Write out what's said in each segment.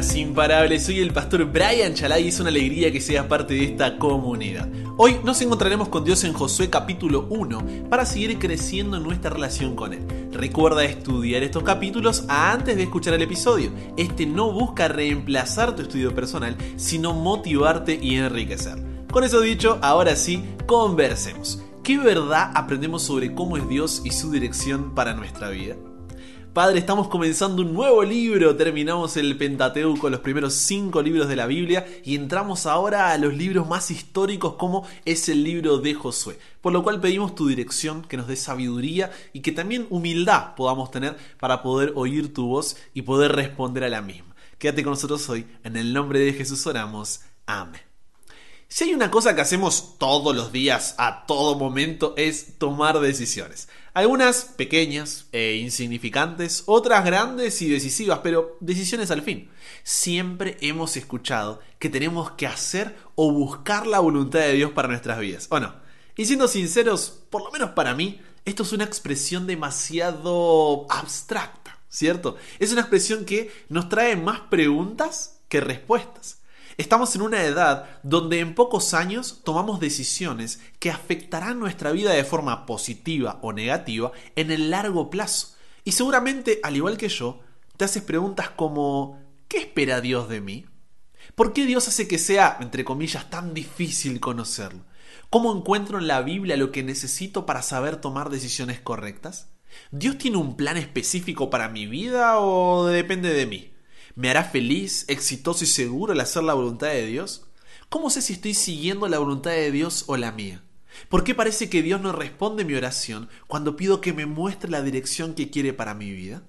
imparables. Soy el pastor Brian Chalai y es una alegría que seas parte de esta comunidad. Hoy nos encontraremos con Dios en Josué capítulo 1 para seguir creciendo en nuestra relación con Él. Recuerda estudiar estos capítulos antes de escuchar el episodio. Este no busca reemplazar tu estudio personal, sino motivarte y enriquecer. Con eso dicho, ahora sí, conversemos. ¿Qué verdad aprendemos sobre cómo es Dios y su dirección para nuestra vida? Padre, estamos comenzando un nuevo libro, terminamos el Pentateuco, los primeros cinco libros de la Biblia, y entramos ahora a los libros más históricos como es el libro de Josué. Por lo cual pedimos tu dirección, que nos dé sabiduría y que también humildad podamos tener para poder oír tu voz y poder responder a la misma. Quédate con nosotros hoy, en el nombre de Jesús oramos. Amén. Si hay una cosa que hacemos todos los días, a todo momento, es tomar decisiones. Algunas pequeñas e insignificantes, otras grandes y decisivas, pero decisiones al fin. Siempre hemos escuchado que tenemos que hacer o buscar la voluntad de Dios para nuestras vidas, ¿o no? Y siendo sinceros, por lo menos para mí, esto es una expresión demasiado abstracta, ¿cierto? Es una expresión que nos trae más preguntas que respuestas. Estamos en una edad donde en pocos años tomamos decisiones que afectarán nuestra vida de forma positiva o negativa en el largo plazo. Y seguramente, al igual que yo, te haces preguntas como ¿qué espera Dios de mí? ¿Por qué Dios hace que sea, entre comillas, tan difícil conocerlo? ¿Cómo encuentro en la Biblia lo que necesito para saber tomar decisiones correctas? ¿Dios tiene un plan específico para mi vida o depende de mí? ¿Me hará feliz, exitoso y seguro el hacer la voluntad de Dios? ¿Cómo sé si estoy siguiendo la voluntad de Dios o la mía? ¿Por qué parece que Dios no responde mi oración cuando pido que me muestre la dirección que quiere para mi vida?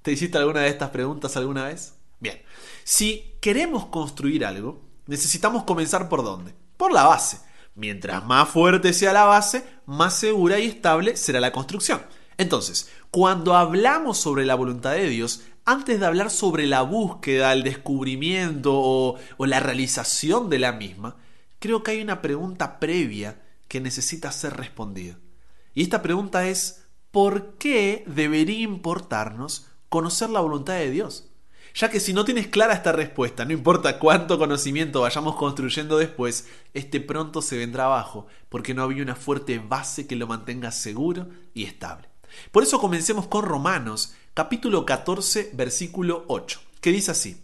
¿Te hiciste alguna de estas preguntas alguna vez? Bien, si queremos construir algo, necesitamos comenzar por dónde? Por la base. Mientras más fuerte sea la base, más segura y estable será la construcción. Entonces, cuando hablamos sobre la voluntad de Dios, antes de hablar sobre la búsqueda, el descubrimiento o, la realización de la misma, creo que hay una pregunta previa que necesita ser respondida. Y esta pregunta es, ¿por qué debería importarnos conocer la voluntad de Dios? Ya que si no tienes clara esta respuesta, no importa cuánto conocimiento vayamos construyendo después, este pronto se vendrá abajo, porque no había una fuerte base que lo mantenga seguro y estable. Por eso comencemos con Romanos, capítulo 14, versículo 8, que dice así,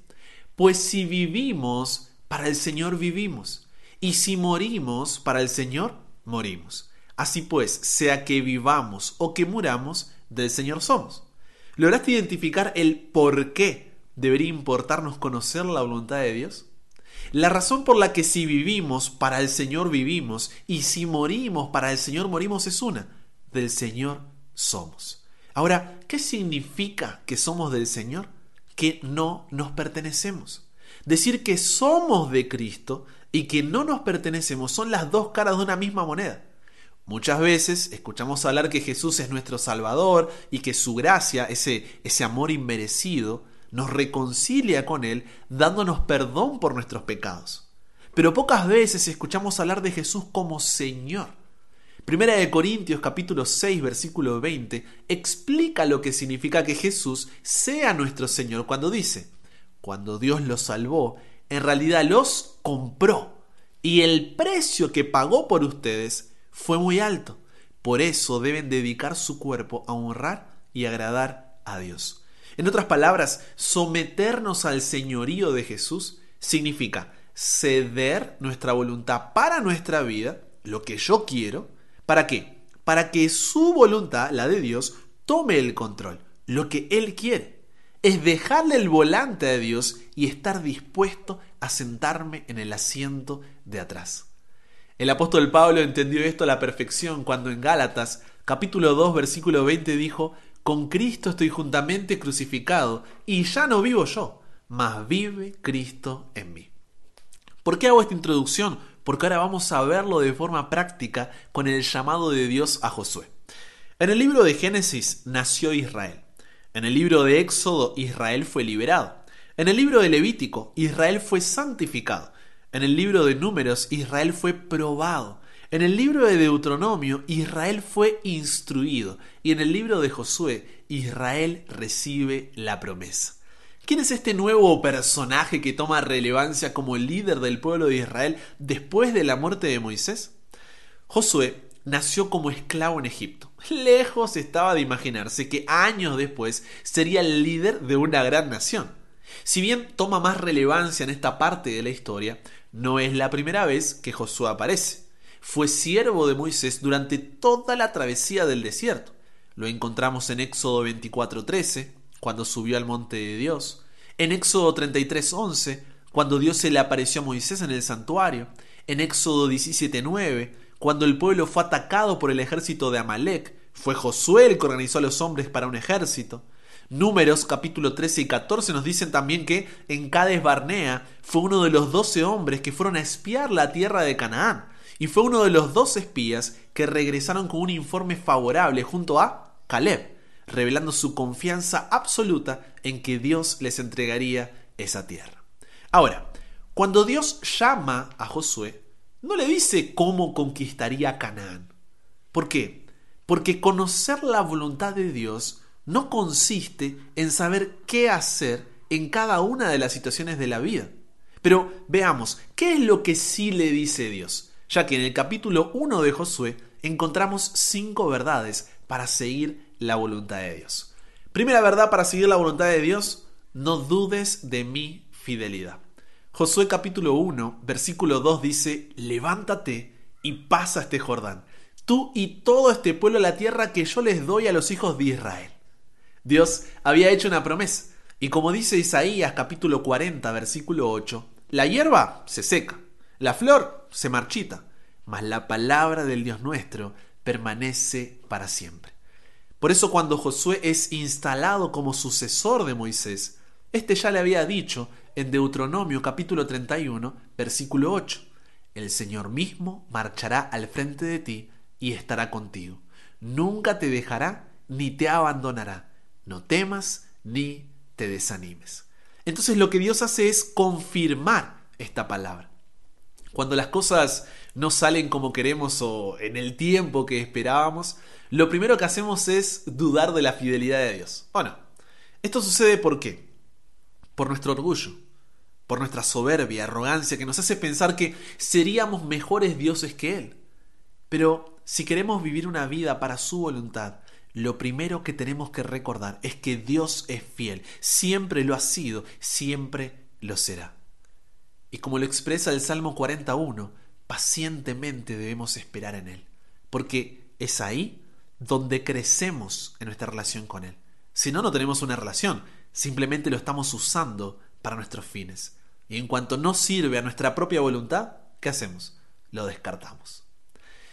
pues si vivimos, para el Señor vivimos, y si morimos, para el Señor morimos. Así pues, sea que vivamos o que muramos, del Señor somos. ¿Lograste identificar el por qué debería importarnos conocer la voluntad de Dios? La razón por la que si vivimos, para el Señor vivimos, y si morimos, para el Señor morimos es una, del Señor somos. Ahora, ¿qué significa que somos del Señor? Que no nos pertenecemos. Decir que somos de Cristo y que no nos pertenecemos son las dos caras de una misma moneda. Muchas veces escuchamos hablar que Jesús es nuestro Salvador y que su gracia, ese, ese amor inmerecido, nos reconcilia con Él dándonos perdón por nuestros pecados. Pero pocas veces escuchamos hablar de Jesús como Señor. Primera de Corintios capítulo 6 versículo 20 explica lo que significa que Jesús sea nuestro Señor cuando dice, cuando Dios los salvó, en realidad los compró y el precio que pagó por ustedes fue muy alto. Por eso deben dedicar su cuerpo a honrar y agradar a Dios. En otras palabras, someternos al señorío de Jesús significa ceder nuestra voluntad para nuestra vida, lo que yo quiero, ¿Para qué? Para que su voluntad, la de Dios, tome el control, lo que Él quiere. Es dejarle el volante a Dios y estar dispuesto a sentarme en el asiento de atrás. El apóstol Pablo entendió esto a la perfección cuando en Gálatas capítulo 2 versículo 20 dijo, Con Cristo estoy juntamente crucificado y ya no vivo yo, mas vive Cristo en mí. ¿Por qué hago esta introducción? Porque ahora vamos a verlo de forma práctica con el llamado de Dios a Josué. En el libro de Génesis nació Israel. En el libro de Éxodo Israel fue liberado. En el libro de Levítico Israel fue santificado. En el libro de Números Israel fue probado. En el libro de Deuteronomio Israel fue instruido. Y en el libro de Josué Israel recibe la promesa. ¿Quién es este nuevo personaje que toma relevancia como líder del pueblo de Israel después de la muerte de Moisés? Josué nació como esclavo en Egipto. Lejos estaba de imaginarse que años después sería el líder de una gran nación. Si bien toma más relevancia en esta parte de la historia, no es la primera vez que Josué aparece. Fue siervo de Moisés durante toda la travesía del desierto. Lo encontramos en Éxodo 24:13, cuando subió al monte de Dios, en Éxodo 33:11, cuando Dios se le apareció a Moisés en el santuario, en Éxodo 17:9, cuando el pueblo fue atacado por el ejército de Amalek, fue Josué el que organizó a los hombres para un ejército. Números capítulo 13 y 14 nos dicen también que en Cades Barnea fue uno de los doce hombres que fueron a espiar la tierra de Canaán. Y fue uno de los dos espías que regresaron con un informe favorable junto a Caleb, revelando su confianza absoluta en que Dios les entregaría esa tierra. Ahora, cuando Dios llama a Josué, no le dice cómo conquistaría Canaán. ¿Por qué? Porque conocer la voluntad de Dios no consiste en saber qué hacer en cada una de las situaciones de la vida. Pero veamos, ¿qué es lo que sí le dice Dios? Ya que en el capítulo 1 de Josué encontramos cinco verdades para seguir la voluntad de Dios. Primera verdad para seguir la voluntad de Dios, no dudes de mi fidelidad. Josué capítulo 1, versículo 2 dice, levántate y pasa este Jordán, tú y todo este pueblo a la tierra que yo les doy a los hijos de Israel. Dios había hecho una promesa, y como dice Isaías capítulo 40, versículo 8, la hierba se seca, la flor se marchita, mas la palabra del Dios nuestro permanece para siempre. Por eso cuando Josué es instalado como sucesor de Moisés, este ya le había dicho en Deuteronomio capítulo 31, versículo 8, El Señor mismo marchará al frente de ti y estará contigo. Nunca te dejará ni te abandonará. No temas ni te desanimes. Entonces lo que Dios hace es confirmar esta palabra. Cuando las cosas no salen como queremos o en el tiempo que esperábamos, lo primero que hacemos es dudar de la fidelidad de Dios. Bueno, esto sucede por qué? por nuestro orgullo, por nuestra soberbia, arrogancia, que nos hace pensar que seríamos mejores dioses que Él. Pero si queremos vivir una vida para su voluntad, lo primero que tenemos que recordar es que Dios es fiel, siempre lo ha sido, siempre lo será. Y como lo expresa el Salmo 41, pacientemente debemos esperar en Él, porque es ahí donde crecemos en nuestra relación con Él. Si no, no tenemos una relación, simplemente lo estamos usando para nuestros fines. Y en cuanto no sirve a nuestra propia voluntad, ¿qué hacemos? Lo descartamos.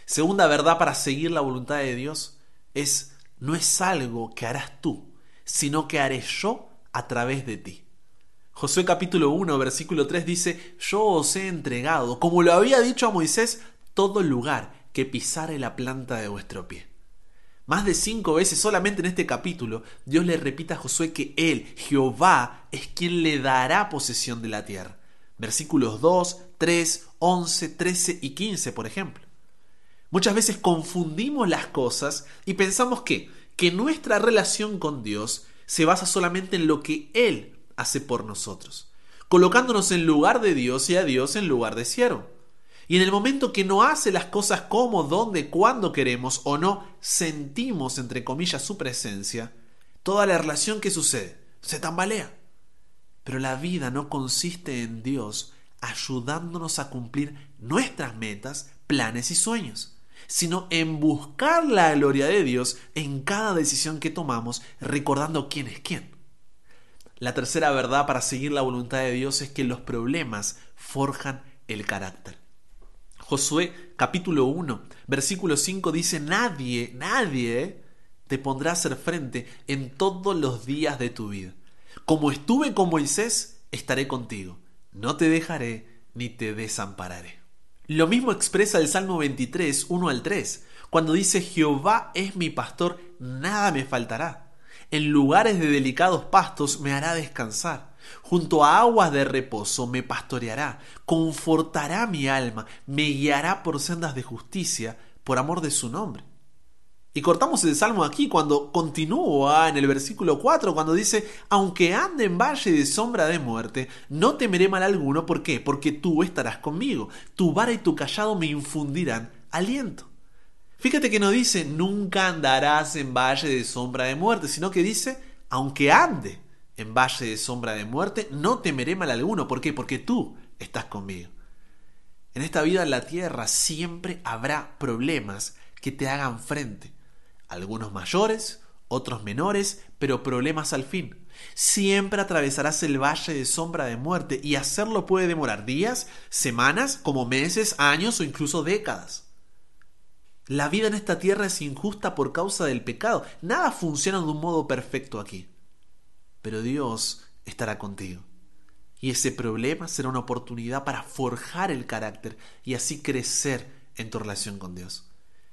Segunda verdad para seguir la voluntad de Dios es no es algo que harás tú, sino que haré yo a través de ti. Josué capítulo 1, versículo 3 dice, yo os he entregado, como lo había dicho a Moisés, todo lugar que pisare la planta de vuestro pie. Más de cinco veces solamente en este capítulo, Dios le repite a Josué que Él, Jehová, es quien le dará posesión de la tierra. Versículos 2, 3, 11, 13 y 15, por ejemplo. Muchas veces confundimos las cosas y pensamos que, que nuestra relación con Dios se basa solamente en lo que Él hace por nosotros, colocándonos en lugar de Dios y a Dios en lugar de siervo. Y en el momento que no hace las cosas como, donde, cuando queremos o no sentimos, entre comillas, su presencia, toda la relación que sucede se tambalea. Pero la vida no consiste en Dios ayudándonos a cumplir nuestras metas, planes y sueños, sino en buscar la gloria de Dios en cada decisión que tomamos, recordando quién es quién. La tercera verdad para seguir la voluntad de Dios es que los problemas forjan el carácter. Josué capítulo 1, versículo 5 dice, nadie, nadie te pondrá a hacer frente en todos los días de tu vida. Como estuve con Moisés, estaré contigo. No te dejaré ni te desampararé. Lo mismo expresa el Salmo 23, 1 al 3, cuando dice, Jehová es mi pastor, nada me faltará. En lugares de delicados pastos me hará descansar Junto a aguas de reposo me pastoreará, confortará mi alma, me guiará por sendas de justicia, por amor de su nombre. Y cortamos el salmo aquí cuando continúa en el versículo 4, cuando dice, aunque ande en valle de sombra de muerte, no temeré mal alguno. ¿Por qué? Porque tú estarás conmigo. Tu vara y tu callado me infundirán aliento. Fíjate que no dice, nunca andarás en valle de sombra de muerte, sino que dice, aunque ande en valle de sombra de muerte, no temeré mal alguno. ¿Por qué? Porque tú estás conmigo. En esta vida en la tierra siempre habrá problemas que te hagan frente algunos mayores, otros menores, pero problemas al fin. Siempre atravesarás el valle de sombra de muerte y hacerlo puede demorar días, semanas, como meses, años o incluso décadas. La vida en esta tierra es injusta por causa del pecado. Nada funciona de un modo perfecto aquí. Pero Dios estará contigo. Y ese problema será una oportunidad para forjar el carácter y así crecer en tu relación con Dios.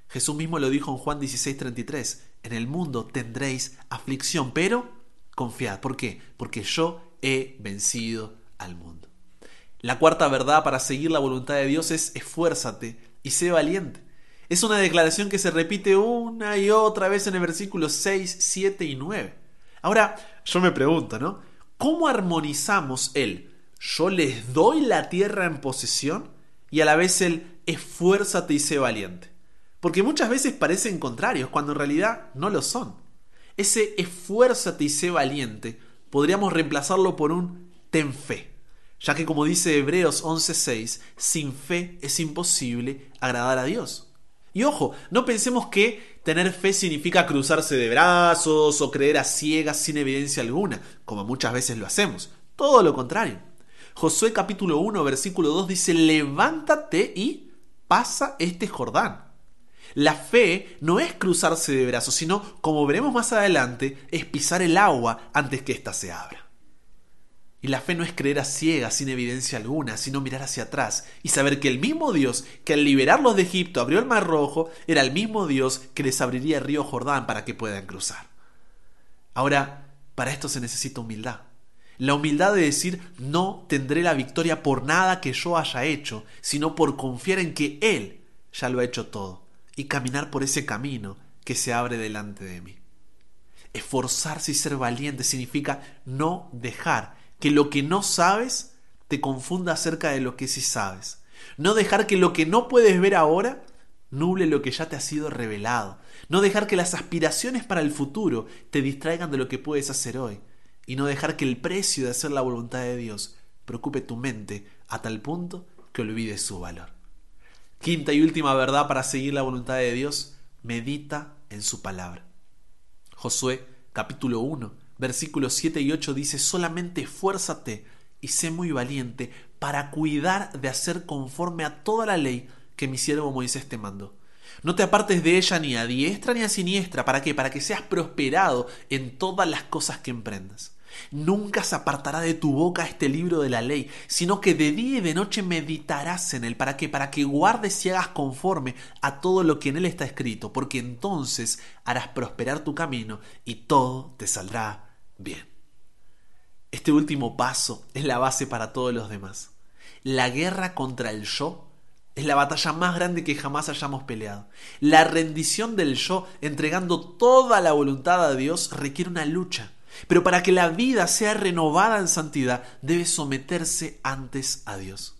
Jesús mismo lo dijo en Juan 16:33, en el mundo tendréis aflicción, pero confiad. ¿Por qué? Porque yo he vencido al mundo. La cuarta verdad para seguir la voluntad de Dios es esfuérzate y sé valiente. Es una declaración que se repite una y otra vez en el versículo 6, 7 y 9. Ahora, yo me pregunto, ¿no? ¿Cómo armonizamos el yo les doy la tierra en posesión y a la vez el esfuérzate y sé valiente? Porque muchas veces parecen contrarios, cuando en realidad no lo son. Ese esfuérzate y sé valiente podríamos reemplazarlo por un ten fe, ya que como dice Hebreos 11:6, sin fe es imposible agradar a Dios. Y ojo, no pensemos que tener fe significa cruzarse de brazos o creer a ciegas sin evidencia alguna, como muchas veces lo hacemos. Todo lo contrario. Josué capítulo 1 versículo 2 dice, levántate y pasa este Jordán. La fe no es cruzarse de brazos, sino, como veremos más adelante, es pisar el agua antes que ésta se abra. Y la fe no es creer a ciegas, sin evidencia alguna, sino mirar hacia atrás y saber que el mismo Dios que al liberarlos de Egipto abrió el Mar Rojo, era el mismo Dios que les abriría el río Jordán para que puedan cruzar. Ahora, para esto se necesita humildad. La humildad de decir no tendré la victoria por nada que yo haya hecho, sino por confiar en que Él ya lo ha hecho todo y caminar por ese camino que se abre delante de mí. Esforzarse y ser valiente significa no dejar que lo que no sabes te confunda acerca de lo que sí sabes. No dejar que lo que no puedes ver ahora nuble lo que ya te ha sido revelado. No dejar que las aspiraciones para el futuro te distraigan de lo que puedes hacer hoy. Y no dejar que el precio de hacer la voluntad de Dios preocupe tu mente a tal punto que olvides su valor. Quinta y última verdad para seguir la voluntad de Dios, medita en su palabra. Josué capítulo 1, versículos 7 y 8 dice, solamente esfuérzate y sé muy valiente para cuidar de hacer conforme a toda la ley que mi siervo Moisés te mandó. No te apartes de ella ni a diestra ni a siniestra. ¿Para qué? Para que seas prosperado en todas las cosas que emprendas. Nunca se apartará de tu boca este libro de la ley, sino que de día y de noche meditarás en él. ¿Para qué? Para que guardes y hagas conforme a todo lo que en él está escrito, porque entonces harás prosperar tu camino y todo te saldrá bien. Este último paso es la base para todos los demás. La guerra contra el yo es la batalla más grande que jamás hayamos peleado. La rendición del yo, entregando toda la voluntad a Dios, requiere una lucha. Pero para que la vida sea renovada en santidad, debe someterse antes a Dios.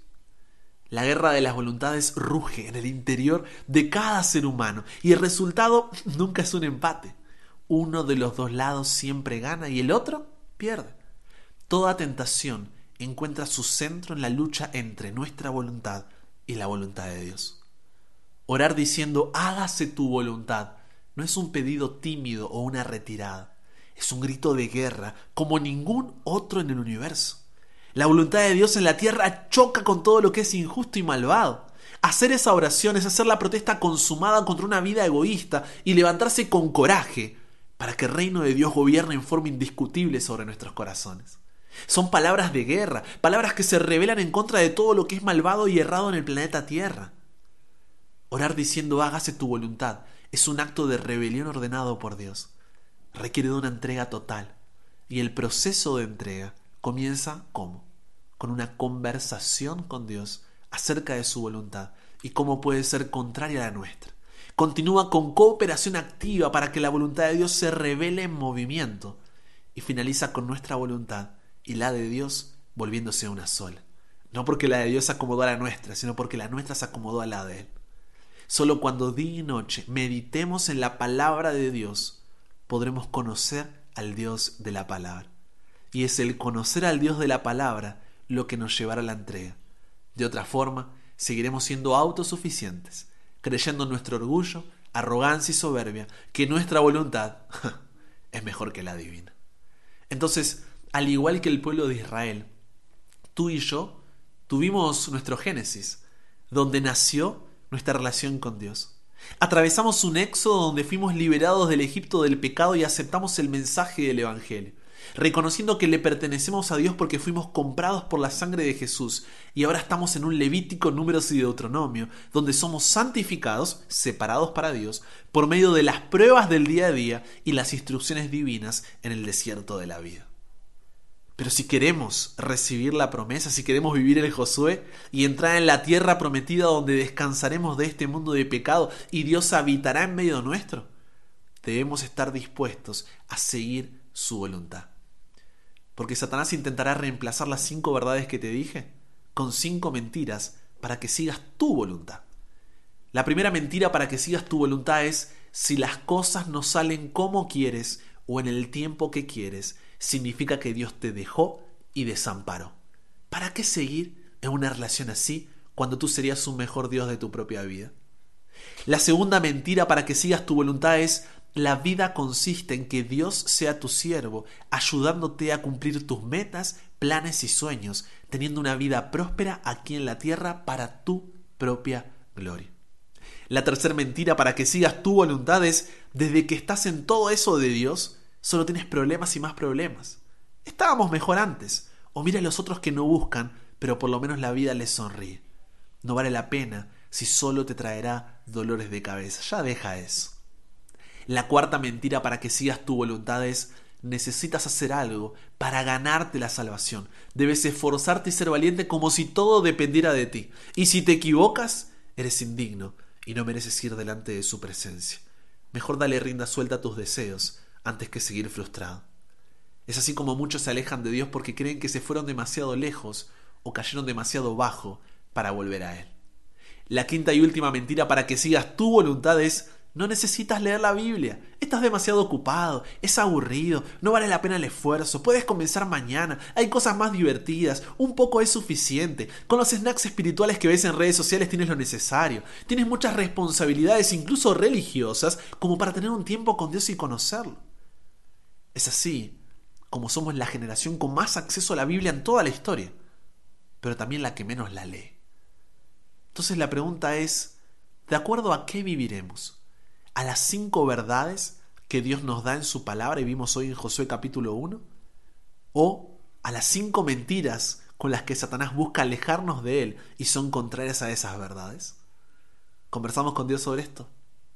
La guerra de las voluntades ruge en el interior de cada ser humano y el resultado nunca es un empate. Uno de los dos lados siempre gana y el otro pierde. Toda tentación encuentra su centro en la lucha entre nuestra voluntad y la voluntad de Dios. Orar diciendo hágase tu voluntad no es un pedido tímido o una retirada es un grito de guerra como ningún otro en el universo. La voluntad de Dios en la tierra choca con todo lo que es injusto y malvado. Hacer esa oración es hacer la protesta consumada contra una vida egoísta y levantarse con coraje para que el reino de Dios gobierne en forma indiscutible sobre nuestros corazones. Son palabras de guerra, palabras que se rebelan en contra de todo lo que es malvado y errado en el planeta Tierra. Orar diciendo hágase tu voluntad es un acto de rebelión ordenado por Dios requiere de una entrega total. Y el proceso de entrega comienza ¿cómo? Con una conversación con Dios acerca de su voluntad y cómo puede ser contraria a la nuestra. Continúa con cooperación activa para que la voluntad de Dios se revele en movimiento. Y finaliza con nuestra voluntad y la de Dios volviéndose una sola. No porque la de Dios se acomodó a la nuestra, sino porque la nuestra se acomodó a la de Él. Solo cuando día y noche meditemos en la palabra de Dios, podremos conocer al Dios de la palabra. Y es el conocer al Dios de la palabra lo que nos llevará a la entrega. De otra forma, seguiremos siendo autosuficientes, creyendo en nuestro orgullo, arrogancia y soberbia, que nuestra voluntad es mejor que la divina. Entonces, al igual que el pueblo de Israel, tú y yo tuvimos nuestro Génesis, donde nació nuestra relación con Dios. Atravesamos un éxodo donde fuimos liberados del Egipto del pecado y aceptamos el mensaje del Evangelio, reconociendo que le pertenecemos a Dios porque fuimos comprados por la sangre de Jesús y ahora estamos en un Levítico, Números y Deuteronomio, donde somos santificados, separados para Dios, por medio de las pruebas del día a día y las instrucciones divinas en el desierto de la vida. Pero si queremos recibir la promesa, si queremos vivir el Josué y entrar en la tierra prometida donde descansaremos de este mundo de pecado y Dios habitará en medio nuestro, debemos estar dispuestos a seguir su voluntad. Porque Satanás intentará reemplazar las cinco verdades que te dije con cinco mentiras para que sigas tu voluntad. La primera mentira para que sigas tu voluntad es si las cosas no salen como quieres o en el tiempo que quieres, significa que Dios te dejó y desamparó. ¿Para qué seguir en una relación así cuando tú serías un mejor Dios de tu propia vida? La segunda mentira para que sigas tu voluntad es la vida consiste en que Dios sea tu siervo, ayudándote a cumplir tus metas, planes y sueños, teniendo una vida próspera aquí en la tierra para tu propia gloria. La tercera mentira para que sigas tu voluntad es, desde que estás en todo eso de Dios, solo tienes problemas y más problemas. Estábamos mejor antes. O mira a los otros que no buscan, pero por lo menos la vida les sonríe. No vale la pena si solo te traerá dolores de cabeza. Ya deja eso. La cuarta mentira para que sigas tu voluntad es necesitas hacer algo para ganarte la salvación. Debes esforzarte y ser valiente como si todo dependiera de ti. Y si te equivocas, eres indigno y no mereces ir delante de su presencia. Mejor dale rienda suelta a tus deseos antes que seguir frustrado. Es así como muchos se alejan de Dios porque creen que se fueron demasiado lejos o cayeron demasiado bajo para volver a Él. La quinta y última mentira para que sigas tu voluntad es no necesitas leer la Biblia. Estás demasiado ocupado, es aburrido, no vale la pena el esfuerzo, puedes comenzar mañana, hay cosas más divertidas, un poco es suficiente. Con los snacks espirituales que ves en redes sociales tienes lo necesario. Tienes muchas responsabilidades, incluso religiosas, como para tener un tiempo con Dios y conocerlo. Es así como somos la generación con más acceso a la Biblia en toda la historia, pero también la que menos la lee. Entonces la pregunta es, ¿de acuerdo a qué viviremos? ¿A las cinco verdades que Dios nos da en su palabra y vimos hoy en Josué capítulo 1? ¿O a las cinco mentiras con las que Satanás busca alejarnos de Él y son contrarias a esas verdades? ¿Conversamos con Dios sobre esto?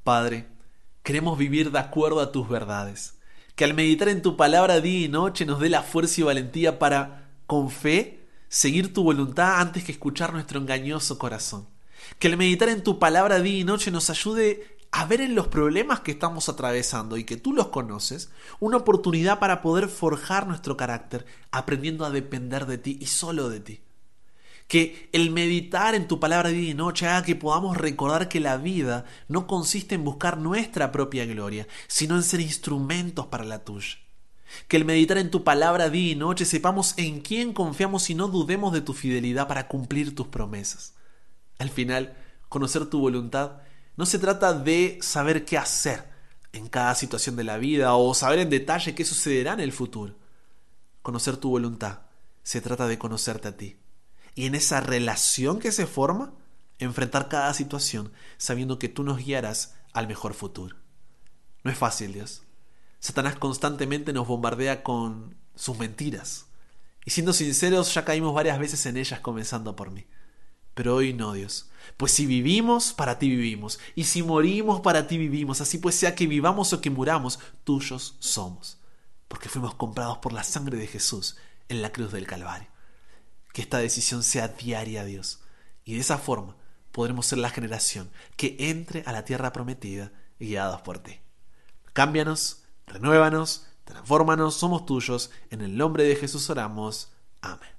Padre, queremos vivir de acuerdo a tus verdades que al meditar en tu palabra día y noche nos dé la fuerza y valentía para, con fe, seguir tu voluntad antes que escuchar nuestro engañoso corazón. Que al meditar en tu palabra día y noche nos ayude a ver en los problemas que estamos atravesando y que tú los conoces, una oportunidad para poder forjar nuestro carácter, aprendiendo a depender de ti y solo de ti que el meditar en tu palabra día y noche haga que podamos recordar que la vida no consiste en buscar nuestra propia gloria, sino en ser instrumentos para la tuya. Que el meditar en tu palabra día y noche sepamos en quién confiamos y no dudemos de tu fidelidad para cumplir tus promesas. Al final, conocer tu voluntad no se trata de saber qué hacer en cada situación de la vida o saber en detalle qué sucederá en el futuro. Conocer tu voluntad se trata de conocerte a ti y en esa relación que se forma, enfrentar cada situación sabiendo que tú nos guiarás al mejor futuro. No es fácil, Dios. Satanás constantemente nos bombardea con sus mentiras. Y siendo sinceros, ya caímos varias veces en ellas, comenzando por mí. Pero hoy no, Dios. Pues si vivimos, para ti vivimos. Y si morimos, para ti vivimos. Así pues sea que vivamos o que muramos, tuyos somos. Porque fuimos comprados por la sangre de Jesús en la cruz del Calvario que esta decisión sea diaria, Dios. Y de esa forma podremos ser la generación que entre a la tierra prometida guiados por ti. Cámbianos, renuévanos, transfórmanos, somos tuyos. En el nombre de Jesús oramos. Amén.